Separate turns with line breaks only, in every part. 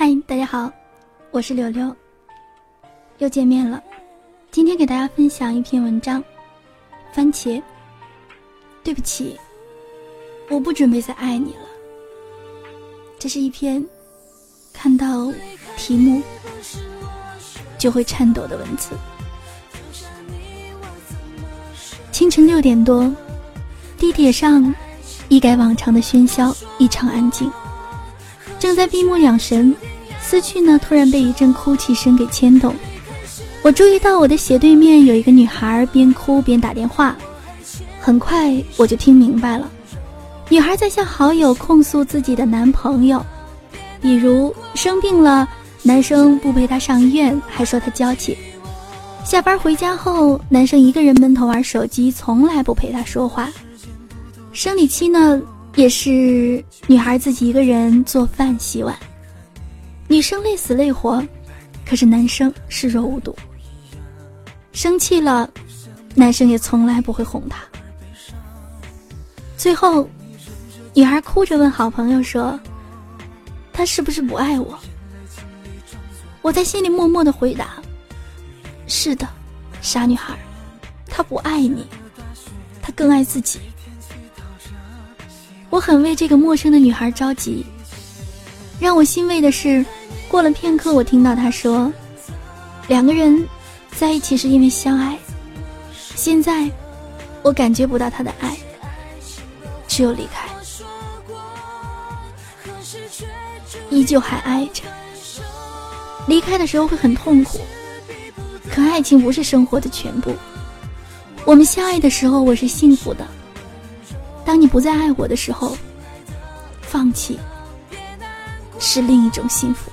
嗨，大家好，我是柳柳，又见面了。今天给大家分享一篇文章，《番茄》。对不起，我不准备再爱你了。这是一篇看到题目就会颤抖的文字。清晨六点多，地铁上一改往常的喧嚣，异常安静。正在闭目养神，思绪呢突然被一阵哭泣声给牵动。我注意到我的斜对面有一个女孩边哭边打电话，很快我就听明白了，女孩在向好友控诉自己的男朋友，比如生病了，男生不陪她上医院，还说她娇气；下班回家后，男生一个人闷头玩手机，从来不陪她说话；生理期呢。也是女孩自己一个人做饭洗碗，女生累死累活，可是男生视若无睹。生气了，男生也从来不会哄她。最后，女孩哭着问好朋友说：“他是不是不爱我？”我在心里默默的回答：“是的，傻女孩，他不爱你，他更爱自己。”我很为这个陌生的女孩着急。让我欣慰的是，过了片刻，我听到他说：“两个人在一起是因为相爱，现在我感觉不到他的爱，只有离开，依旧还爱着。离开的时候会很痛苦，可爱情不是生活的全部。我们相爱的时候，我是幸福的。”当你不再爱我的时候，放弃是另一种幸福。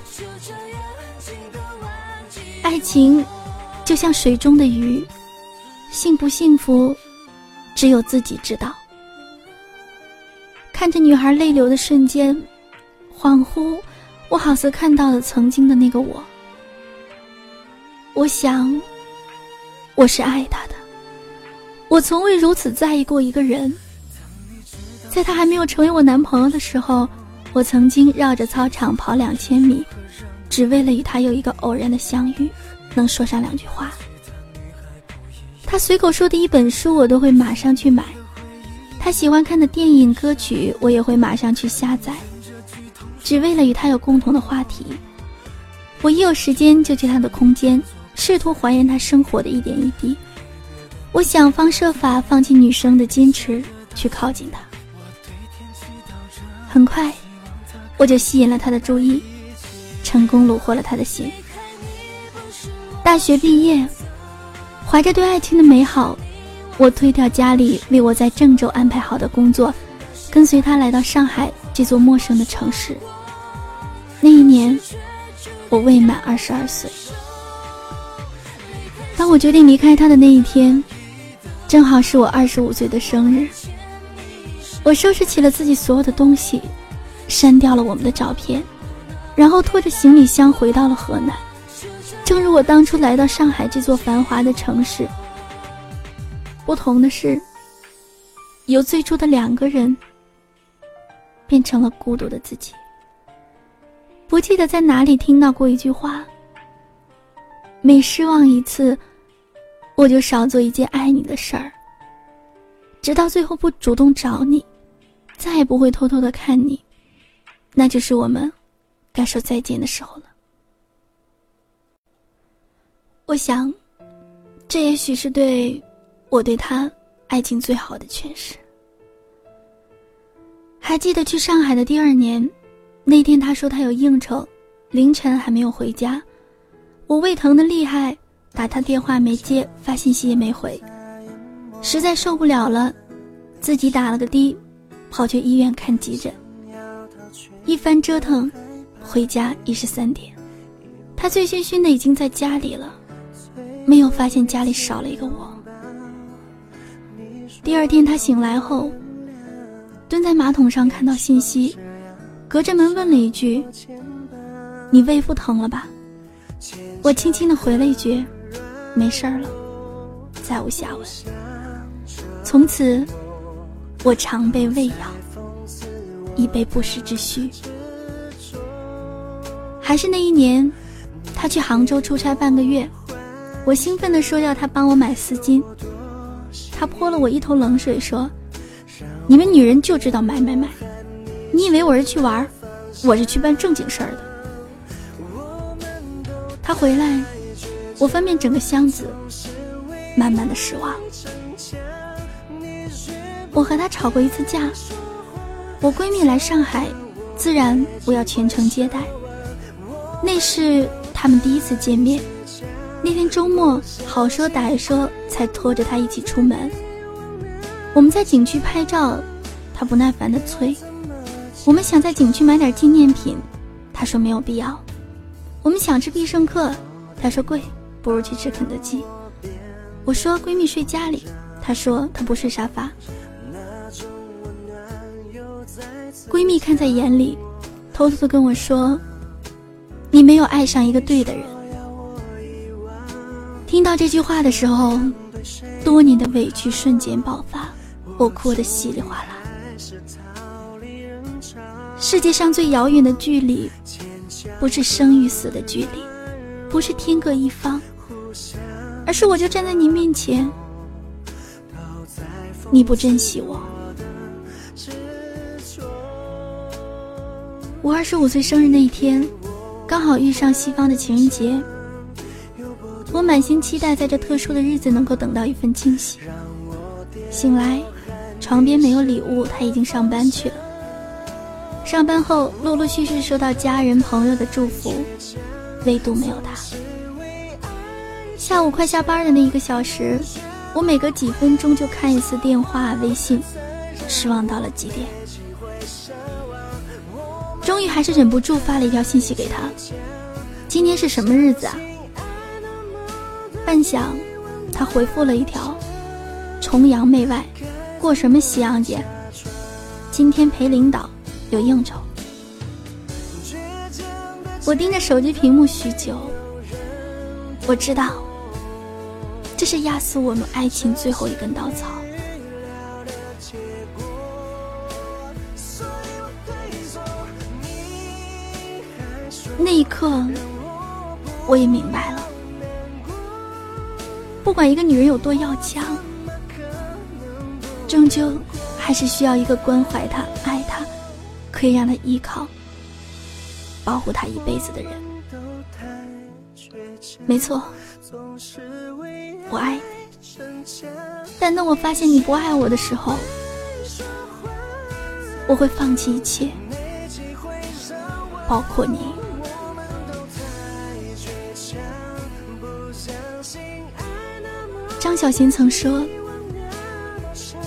爱情就像水中的鱼，幸不幸福，只有自己知道。看着女孩泪流的瞬间，恍惚，我好似看到了曾经的那个我。我想，我是爱他的，我从未如此在意过一个人。在他还没有成为我男朋友的时候，我曾经绕着操场跑两千米，只为了与他有一个偶然的相遇，能说上两句话。他随口说的一本书，我都会马上去买；他喜欢看的电影、歌曲，我也会马上去下载，只为了与他有共同的话题。我一有时间就去他的空间，试图还原他生活的一点一滴。我想方设法放弃女生的矜持，去靠近他。很快，我就吸引了他的注意，成功虏获了他的心。大学毕业，怀着对爱情的美好，我推掉家里为我在郑州安排好的工作，跟随他来到上海这座陌生的城市。那一年，我未满二十二岁。当我决定离开他的那一天，正好是我二十五岁的生日。我收拾起了自己所有的东西，删掉了我们的照片，然后拖着行李箱回到了河南。正如我当初来到上海这座繁华的城市，不同的是，由最初的两个人变成了孤独的自己。不记得在哪里听到过一句话：每失望一次，我就少做一件爱你的事儿，直到最后不主动找你。再也不会偷偷的看你，那就是我们该说再见的时候了。我想，这也许是对我对他爱情最好的诠释。还记得去上海的第二年，那天他说他有应酬，凌晨还没有回家，我胃疼的厉害，打他电话没接，发信息也没回，实在受不了了，自己打了个的。跑去医院看急诊，一番折腾，回家已是三点。他醉醺醺的已经在家里了，没有发现家里少了一个我。第二天他醒来后，蹲在马桶上看到信息，隔着门问了一句：“你胃不疼了吧？”我轻轻的回了一句：“没事儿了。”再无下文。从此。我常被喂养，以备不时之需。还是那一年，他去杭州出差半个月，我兴奋地说要他帮我买丝巾，他泼了我一头冷水说：“你们女人就知道买买买，你以为我是去玩，我是去办正经事儿的。”他回来，我翻遍整个箱子，满满的失望。我和他吵过一次架，我闺蜜来上海，自然我要全程接待。那是他们第一次见面。那天周末，好说歹说，才拖着他一起出门。我们在景区拍照，他不耐烦地催。我们想在景区买点纪念品，他说没有必要。我们想吃必胜客，他说贵，不如去吃肯德基。我说闺蜜睡家里，她说她不睡沙发。闺蜜看在眼里，偷偷的跟我说：“你没有爱上一个对的人。”听到这句话的时候，多年的委屈瞬间爆发，我哭得稀里哗啦。世界上最遥远的距离。不是生与死的距离，不是天各一方，而是我就站在你面前，你不珍惜我。我二十五岁生日那一天，刚好遇上西方的情人节，我满心期待在这特殊的日子能够等到一份惊喜。醒来，床边没有礼物，他已经上班去了。上班后，陆陆续续收到家人朋友的祝福，唯独没有他。下午快下班的那一个小时，我每隔几分钟就看一次电话、微信，失望到了极点。终于还是忍不住发了一条信息给他：“今天是什么日子啊？”半晌，他回复了一条：“重阳媚外，过什么西洋节？今天陪领导。”有应酬，我盯着手机屏幕许久。我知道，这是压死我们爱情最后一根稻草。那一刻，我也明白了，不管一个女人有多要强，终究还是需要一个关怀她、爱她。可以让她依靠、保护她一辈子的人。没错，我爱你。但当我发现你不爱我的时候，我会放弃一切，包括你。张小娴曾说：“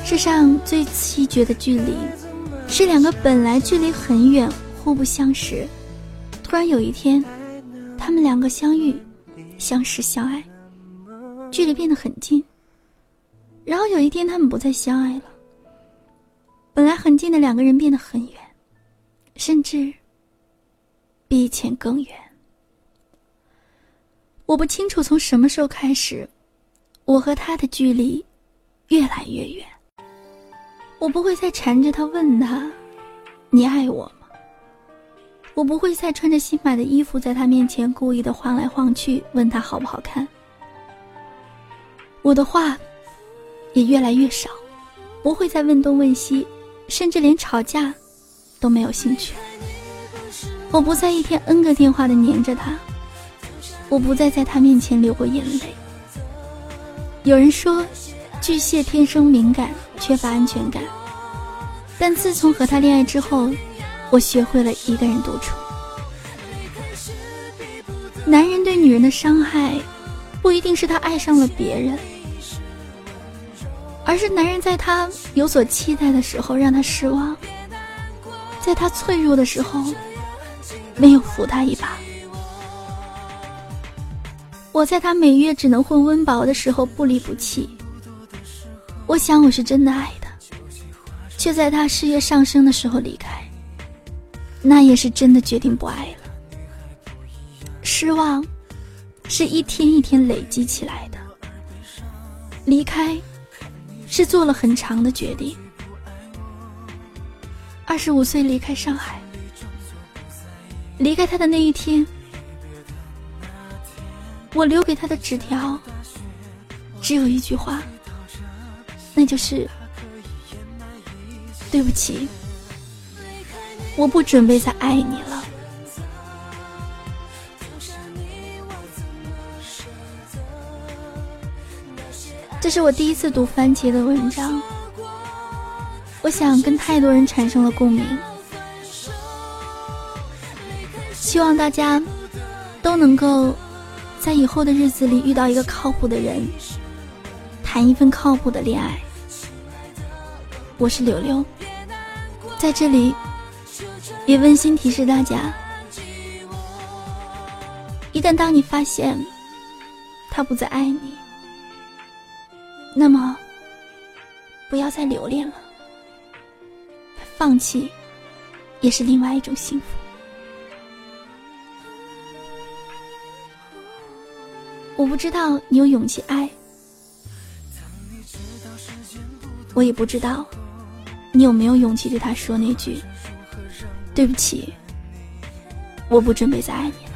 世上最凄绝的距离。”是两个本来距离很远、互不相识，突然有一天，他们两个相遇、相识、相爱，距离变得很近。然后有一天，他们不再相爱了，本来很近的两个人变得很远，甚至比以前更远。我不清楚从什么时候开始，我和他的距离越来越远。我不会再缠着他问他：“你爱我吗？”我不会再穿着新买的衣服在他面前故意的晃来晃去问他好不好看。我的话也越来越少，不会再问东问西，甚至连吵架都没有兴趣。我不再一天 N 个电话的黏着他，我不再在他面前流过眼泪。有人说，巨蟹天生敏感。缺乏安全感，但自从和他恋爱之后，我学会了一个人独处。男人对女人的伤害，不一定是他爱上了别人，而是男人在他有所期待的时候让他失望，在他脆弱的时候没有扶他一把。我在他每月只能混温饱的时候不离不弃。我想我是真的爱他，却在他事业上升的时候离开。那也是真的决定不爱了。失望，是一天一天累积起来的。离开，是做了很长的决定。二十五岁离开上海，离开他的那一天，我留给他的纸条只有一句话，那就是对不起，我不准备再爱你了。这是我第一次读番茄的文章，我想跟太多人产生了共鸣。希望大家都能够在以后的日子里遇到一个靠谱的人，谈一份靠谱的恋爱。我是柳柳，在这里也温馨提示大家：一旦当你发现他不再爱你，那么不要再留恋了，放弃也是另外一种幸福。我不知道你有勇气爱，我也不知道你有没有勇气对他说那句“对不起，我不准备再爱你了”。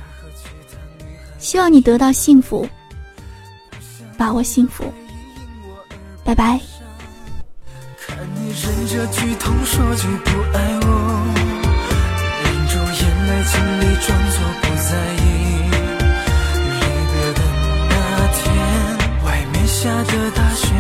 希望你得到幸福，把握幸福，拜拜。看你忍着剧痛说句不爱我，忍住眼泪的大雪